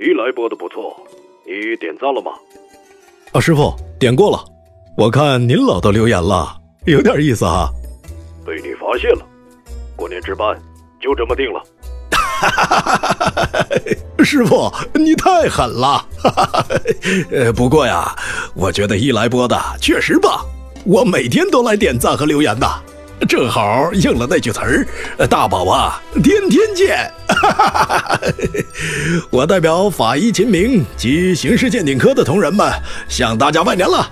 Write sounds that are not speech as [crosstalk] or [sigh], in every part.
一来播的不错，你点赞了吗？啊，师傅点过了，我看您老都留言了，有点意思哈。被你发现了，过年值班就这么定了。[laughs] 师傅，你太狠了。[laughs] 呃，不过呀，我觉得一来播的确实棒，我每天都来点赞和留言的。正好应了那句词儿：“大宝啊，天天见。[laughs] ”我代表法医秦明及刑事鉴定科的同仁们向大家拜年了。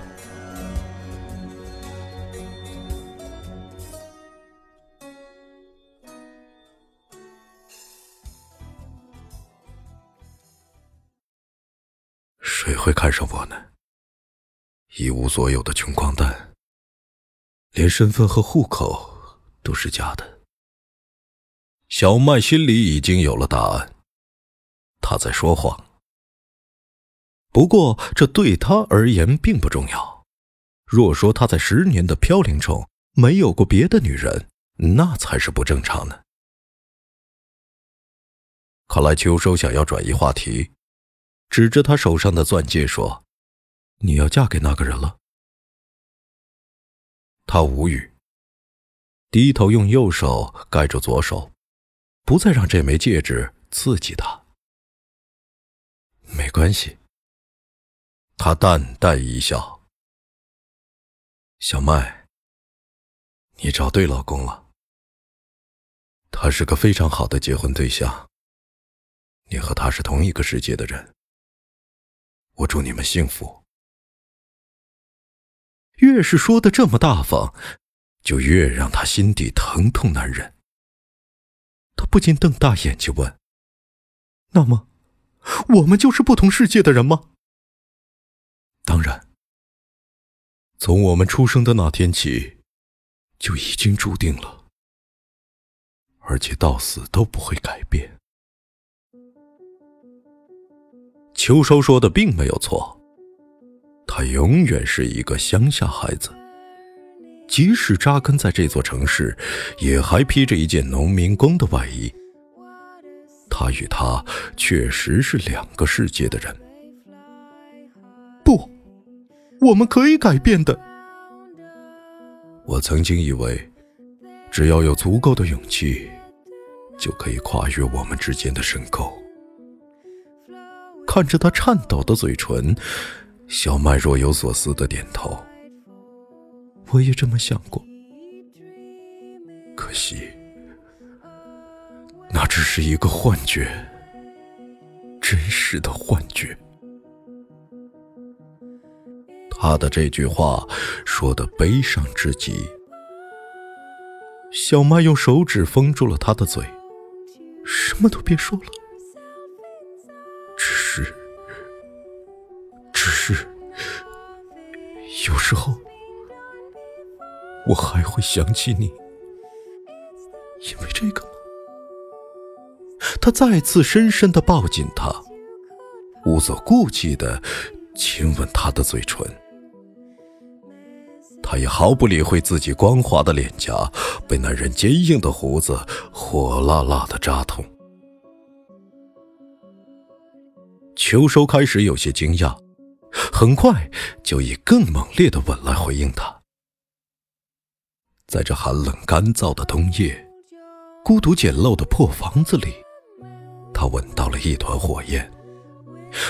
谁会看上我呢？一无所有的穷光蛋。连身份和户口都是假的。小麦心里已经有了答案，他在说谎。不过这对他而言并不重要。若说他在十年的飘零中没有过别的女人，那才是不正常的。看来秋收想要转移话题，指着他手上的钻戒说：“你要嫁给那个人了。”他无语，低头用右手盖住左手，不再让这枚戒指刺激他。没关系，他淡淡一笑。小麦，你找对老公了，他是个非常好的结婚对象。你和他是同一个世界的人，我祝你们幸福。越是说的这么大方，就越让他心底疼痛难忍。他不禁瞪大眼睛问：“那么，我们就是不同世界的人吗？”“当然，从我们出生的那天起，就已经注定了，而且到死都不会改变。”秋收说的并没有错。他永远是一个乡下孩子，即使扎根在这座城市，也还披着一件农民工的外衣。他与他确实是两个世界的人。不，我们可以改变的。我曾经以为，只要有足够的勇气，就可以跨越我们之间的深沟。看着他颤抖的嘴唇。小麦若有所思的点头，我也这么想过，可惜，那只是一个幻觉，真实的幻觉。他的这句话说的悲伤至极，小麦用手指封住了他的嘴，什么都别说了。有时候我还会想起你，因为这个吗？他再次深深的抱紧她，无所顾忌的亲吻她的嘴唇。他也毫不理会自己光滑的脸颊被男人坚硬的胡子火辣辣的扎痛。秋收开始有些惊讶。很快就以更猛烈的吻来回应他。在这寒冷干燥的冬夜，孤独简陋的破房子里，他闻到了一团火焰，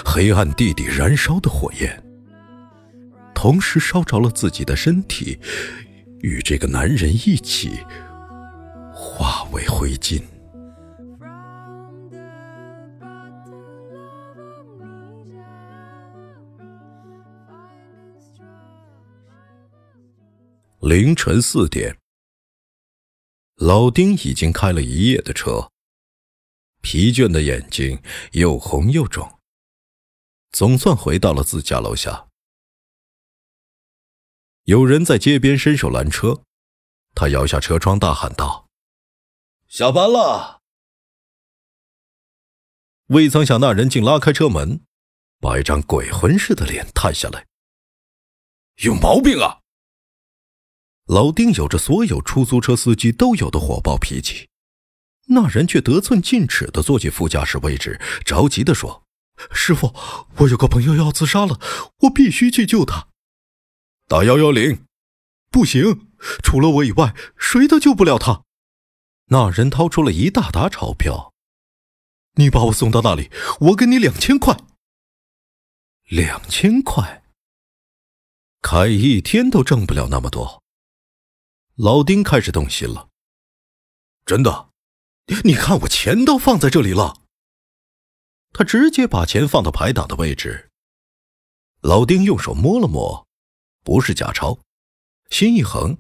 黑暗地底燃烧的火焰，同时烧着了自己的身体，与这个男人一起化为灰烬。凌晨四点，老丁已经开了一夜的车，疲倦的眼睛又红又肿。总算回到了自家楼下，有人在街边伸手拦车，他摇下车窗，大喊道：“下班了！”未曾想，那人竟拉开车门，把一张鬼魂似的脸探下来，有毛病啊！老丁有着所有出租车司机都有的火爆脾气，那人却得寸进尺的坐进副驾驶位置，着急的说：“师傅，我有个朋友要自杀了，我必须去救他。”打幺幺零，不行，除了我以外，谁都救不了他。那人掏出了一大沓钞票，你把我送到那里，我给你两千块。两千块，开一天都挣不了那么多。老丁开始动心了。真的，你看我钱都放在这里了。他直接把钱放到排档的位置。老丁用手摸了摸，不是假钞，心一横，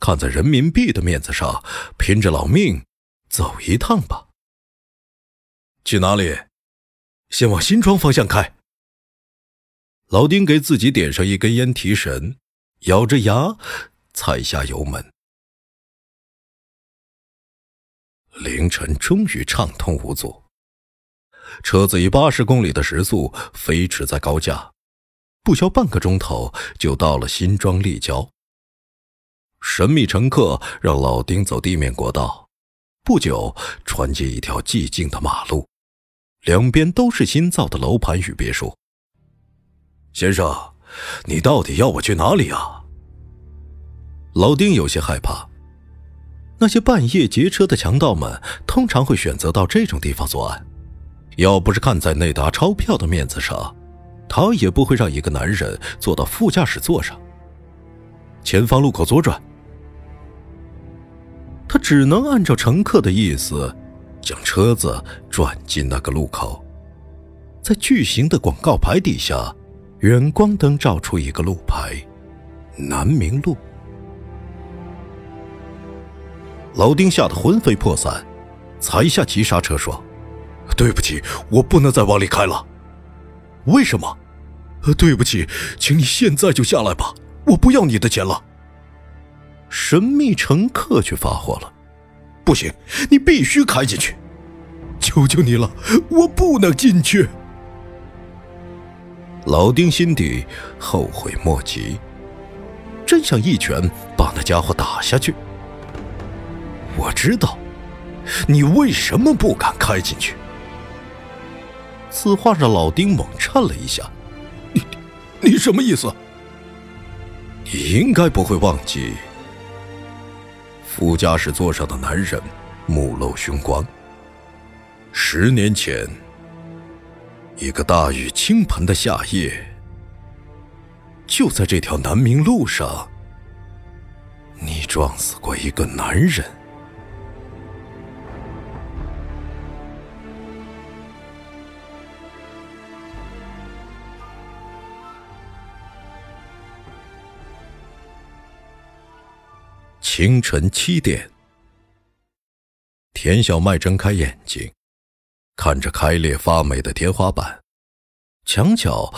看在人民币的面子上，拼着老命走一趟吧。去哪里？先往新庄方向开。老丁给自己点上一根烟提神，咬着牙。踩下油门，凌晨终于畅通无阻。车子以八十公里的时速飞驰在高架，不消半个钟头就到了新庄立交。神秘乘客让老丁走地面国道，不久穿进一条寂静的马路，两边都是新造的楼盘与别墅。先生，你到底要我去哪里啊？老丁有些害怕，那些半夜劫车的强盗们通常会选择到这种地方作案。要不是看在那沓钞票的面子上，他也不会让一个男人坐到副驾驶座上。前方路口左转，他只能按照乘客的意思，将车子转进那个路口。在巨型的广告牌底下，远光灯照出一个路牌：南明路。老丁吓得魂飞魄散，踩下急刹车说：“对不起，我不能再往里开了。为什么？对不起，请你现在就下来吧，我不要你的钱了。”神秘乘客却发火了：“不行，你必须开进去！求求你了，我不能进去。”老丁心底后悔莫及，真想一拳把那家伙打下去。我知道，你为什么不敢开进去？此话让老丁猛颤了一下。你，你什么意思？你应该不会忘记，副驾驶座上的男人目露凶光。十年前，一个大雨倾盆的夏夜，就在这条南明路上，你撞死过一个男人。清晨七点，田小麦睁开眼睛，看着开裂发霉的天花板，墙角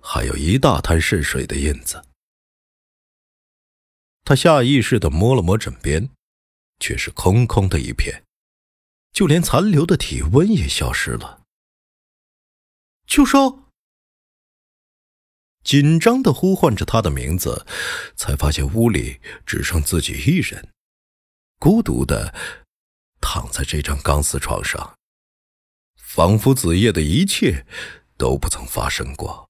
还有一大滩渗水的印子。他下意识的摸了摸枕边，却是空空的一片，就连残留的体温也消失了。秋收。紧张的呼唤着他的名字，才发现屋里只剩自己一人，孤独的躺在这张钢丝床上，仿佛子夜的一切都不曾发生过。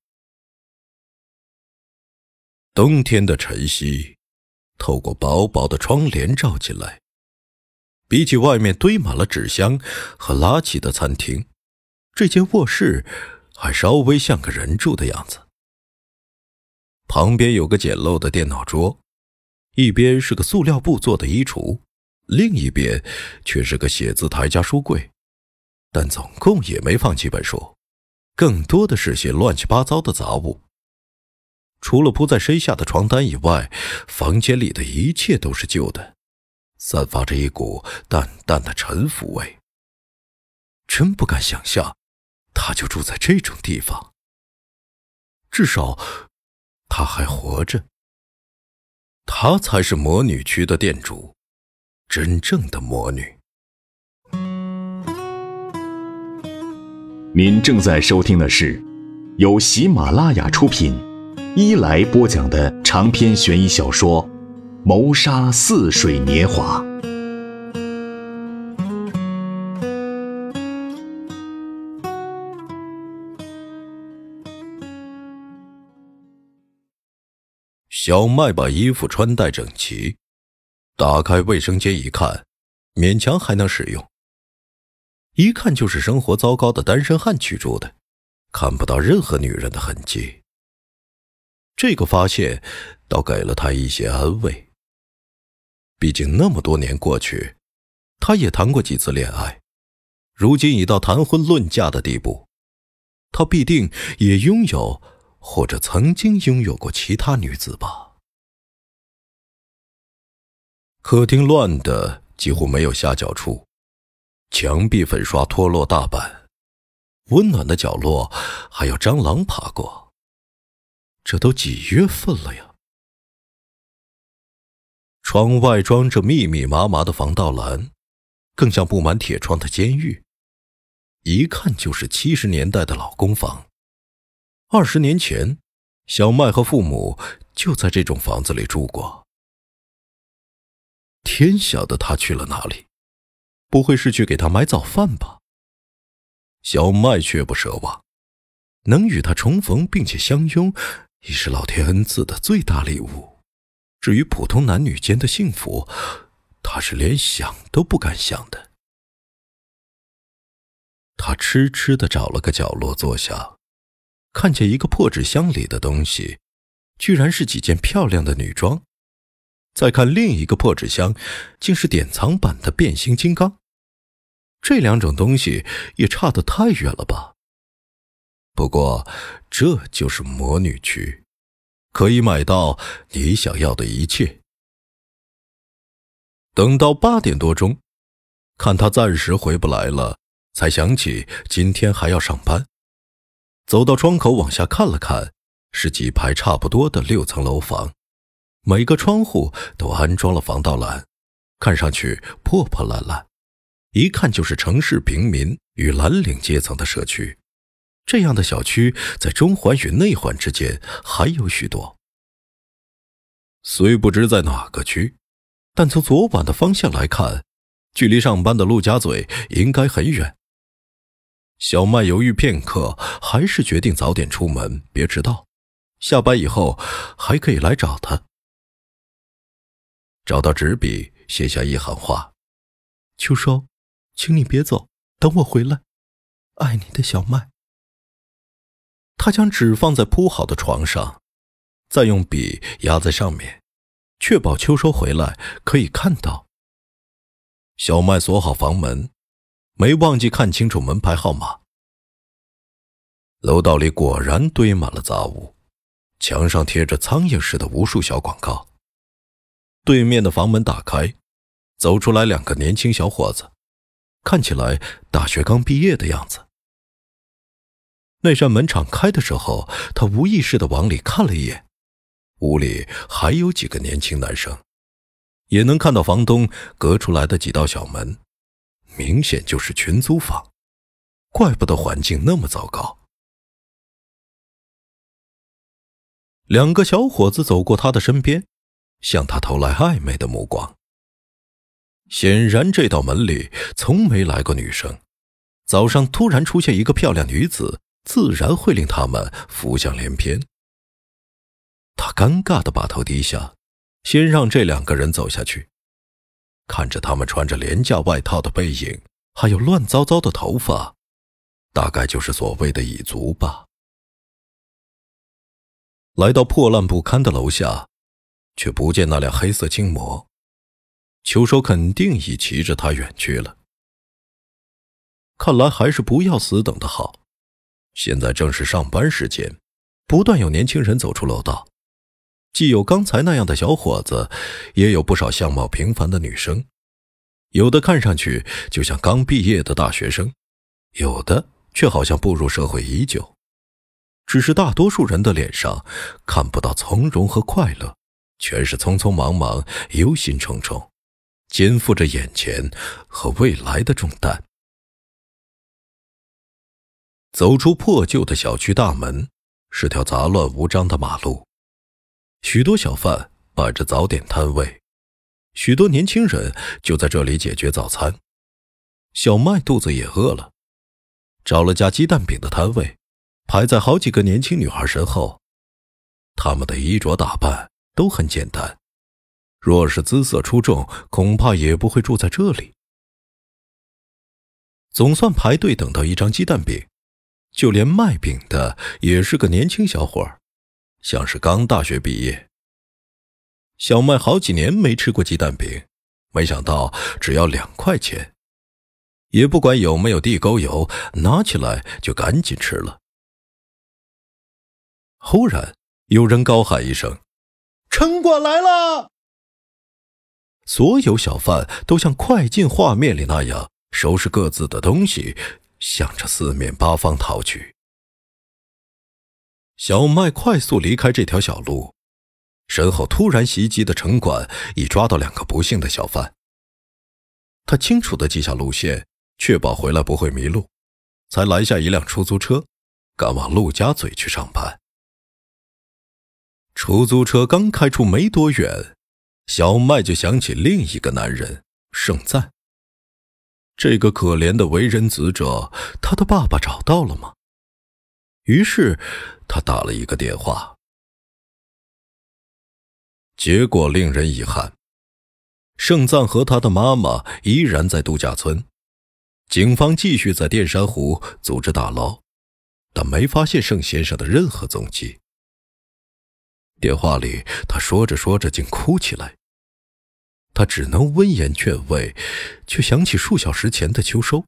冬天的晨曦透过薄薄的窗帘照进来，比起外面堆满了纸箱和垃圾的餐厅，这间卧室还稍微像个人住的样子。旁边有个简陋的电脑桌，一边是个塑料布做的衣橱，另一边却是个写字台加书柜，但总共也没放几本书，更多的是些乱七八糟的杂物。除了铺在身下的床单以外，房间里的一切都是旧的，散发着一股淡淡的陈腐味。真不敢想象，他就住在这种地方。至少，他还活着。他才是魔女区的店主，真正的魔女。您正在收听的是由喜马拉雅出品。伊来播讲的长篇悬疑小说《谋杀似水年华》。小麦把衣服穿戴整齐，打开卫生间一看，勉强还能使用。一看就是生活糟糕的单身汉居住的，看不到任何女人的痕迹。这个发现倒给了他一些安慰。毕竟那么多年过去，他也谈过几次恋爱，如今已到谈婚论嫁的地步，他必定也拥有或者曾经拥有过其他女子吧。客厅乱的几乎没有下脚处，墙壁粉刷脱落大半，温暖的角落还有蟑螂爬过。这都几月份了呀？窗外装着密密麻麻的防盗栏，更像布满铁窗的监狱，一看就是七十年代的老公房。二十年前，小麦和父母就在这种房子里住过。天晓得他去了哪里？不会是去给他买早饭吧？小麦却不奢望，能与他重逢并且相拥。已是老天恩赐的最大礼物。至于普通男女间的幸福，他是连想都不敢想的。他痴痴的找了个角落坐下，看见一个破纸箱里的东西，居然是几件漂亮的女装。再看另一个破纸箱，竟是典藏版的变形金刚。这两种东西也差得太远了吧？不过，这就是魔女区，可以买到你想要的一切。等到八点多钟，看他暂时回不来了，才想起今天还要上班。走到窗口往下看了看，是几排差不多的六层楼房，每个窗户都安装了防盗栏，看上去破破烂烂，一看就是城市平民与蓝领阶层的社区。这样的小区在中环与内环之间还有许多，虽不知在哪个区，但从昨晚的方向来看，距离上班的陆家嘴应该很远。小麦犹豫片刻，还是决定早点出门，别迟到。下班以后还可以来找他。找到纸笔，写下一行话：“秋收，请你别走，等我回来。爱你的小麦。”他将纸放在铺好的床上，再用笔压在上面，确保秋收回来可以看到。小麦锁好房门，没忘记看清楚门牌号码。楼道里果然堆满了杂物，墙上贴着苍蝇似的无数小广告。对面的房门打开，走出来两个年轻小伙子，看起来大学刚毕业的样子。那扇门敞开的时候，他无意识的往里看了一眼，屋里还有几个年轻男生，也能看到房东隔出来的几道小门，明显就是群租房，怪不得环境那么糟糕。两个小伙子走过他的身边，向他投来暧昧的目光。显然，这道门里从没来过女生，早上突然出现一个漂亮女子。自然会令他们浮想联翩。他尴尬的把头低下，先让这两个人走下去。看着他们穿着廉价外套的背影，还有乱糟糟的头发，大概就是所谓的蚁族吧。来到破烂不堪的楼下，却不见那辆黑色轻魔。秋收肯定已骑着它远去了。看来还是不要死等的好。现在正是上班时间，不断有年轻人走出楼道，既有刚才那样的小伙子，也有不少相貌平凡的女生。有的看上去就像刚毕业的大学生，有的却好像步入社会已久。只是大多数人的脸上看不到从容和快乐，全是匆匆忙忙、忧心忡忡，肩负着眼前和未来的重担。走出破旧的小区大门，是条杂乱无章的马路，许多小贩摆着早点摊位。许多年轻人就在这里解决早餐。小麦肚子也饿了，找了家鸡蛋饼的摊位，排在好几个年轻女孩身后。她们的衣着打扮都很简单，若是姿色出众，恐怕也不会住在这里。总算排队等到一张鸡蛋饼，就连卖饼的也是个年轻小伙儿像是刚大学毕业。小麦好几年没吃过鸡蛋饼，没想到只要两块钱，也不管有没有地沟油，拿起来就赶紧吃了。忽然有人高喊一声：“城管来了！”所有小贩都像快进画面里那样收拾各自的东西，向着四面八方逃去。小麦快速离开这条小路。身后突然袭击的城管已抓到两个不幸的小贩。他清楚地记下路线，确保回来不会迷路，才拦下一辆出租车，赶往陆家嘴去上班。出租车刚开出没多远，小麦就想起另一个男人盛赞。这个可怜的为人子者，他的爸爸找到了吗？于是他打了一个电话。结果令人遗憾，盛赞和他的妈妈依然在度假村。警方继续在淀山湖组织打捞，但没发现盛先生的任何踪迹。电话里，他说着说着竟哭起来。他只能温言劝慰，却想起数小时前的秋收，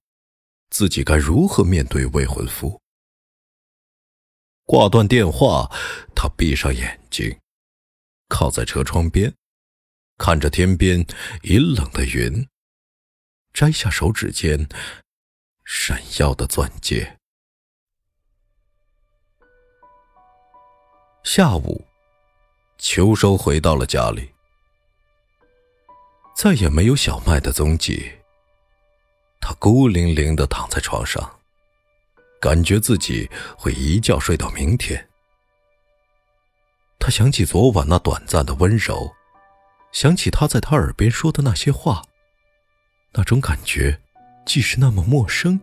自己该如何面对未婚夫？挂断电话，他闭上眼睛。靠在车窗边，看着天边阴冷的云，摘下手指间闪耀的钻戒。下午，秋收回到了家里，再也没有小麦的踪迹。他孤零零的躺在床上，感觉自己会一觉睡到明天。他想起昨晚那短暂的温柔，想起他在他耳边说的那些话，那种感觉，既是那么陌生，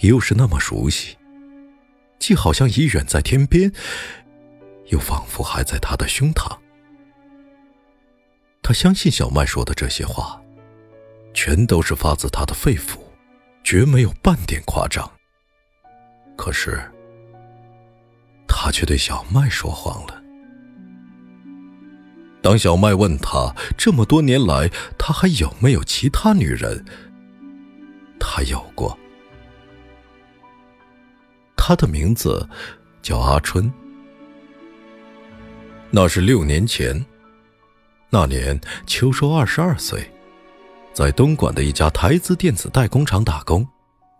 又是那么熟悉，既好像已远在天边，又仿佛还在他的胸膛。他相信小麦说的这些话，全都是发自他的肺腑，绝没有半点夸张。可是，他却对小麦说谎了。当小麦问他这么多年来他还有没有其他女人，他有过。他的名字叫阿春。那是六年前，那年秋收二十二岁，在东莞的一家台资电子代工厂打工，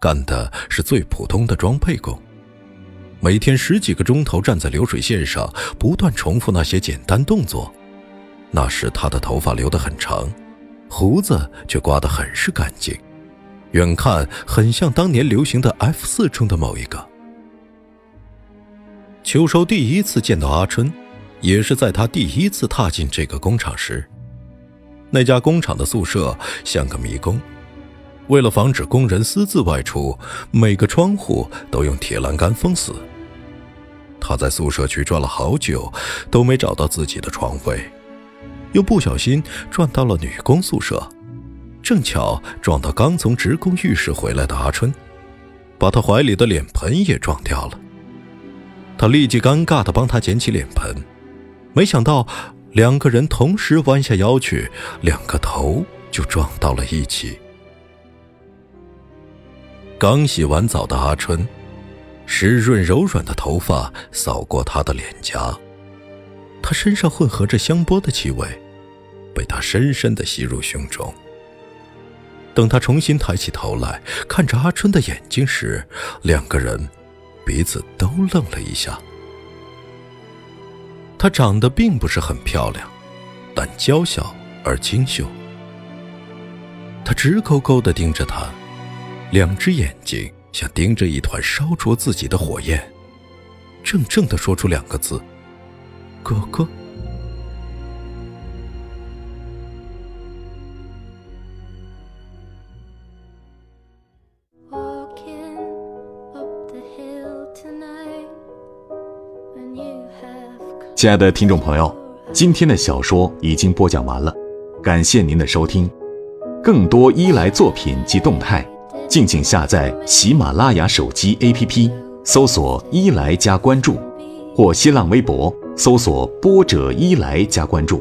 干的是最普通的装配工，每天十几个钟头站在流水线上，不断重复那些简单动作。那时他的头发留得很长，胡子却刮得很是干净，远看很像当年流行的 [laughs] F 四中的某一个。秋收第一次见到阿春，也是在他第一次踏进这个工厂时。那家工厂的宿舍像个迷宫，为了防止工人私自外出，每个窗户都用铁栏杆封死。他在宿舍区转了好久，都没找到自己的床位。又不小心转到了女工宿舍，正巧撞到刚从职工浴室回来的阿春。把他怀里的脸盆也撞掉了。他立即尴尬地帮他捡起脸盆，没想到两个人同时弯下腰去，两个头就撞到了一起。刚洗完澡的阿春，湿润柔软的头发扫过他的脸颊，他身上混合着香波的气味，被他深深的吸入胸中。等他重新抬起头来看着阿春的眼睛时，两个人彼此都愣了一下。她长得并不是很漂亮，但娇小而清秀。他直勾勾的盯着她。两只眼睛像盯着一团烧灼自己的火焰，怔怔地说出两个字：“哥哥。”亲爱的听众朋友，今天的小说已经播讲完了，感谢您的收听。更多伊莱作品及动态。敬请下载喜马拉雅手机 APP，搜索“伊来”加关注，或新浪微博搜索“波者伊来”加关注，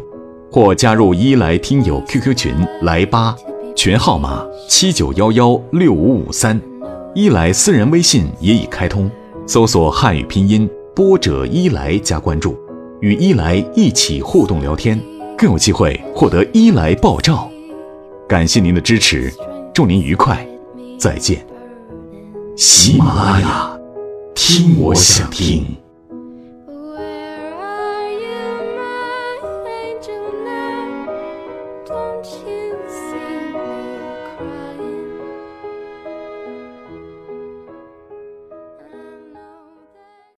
或加入伊来听友 QQ 群来吧，群号码七九幺幺六五五三，伊来私人微信也已开通，搜索汉语拼音“波者伊来”加关注，与伊来一起互动聊天，更有机会获得伊来爆照。感谢您的支持，祝您愉快。再见，喜马拉雅，听我想听。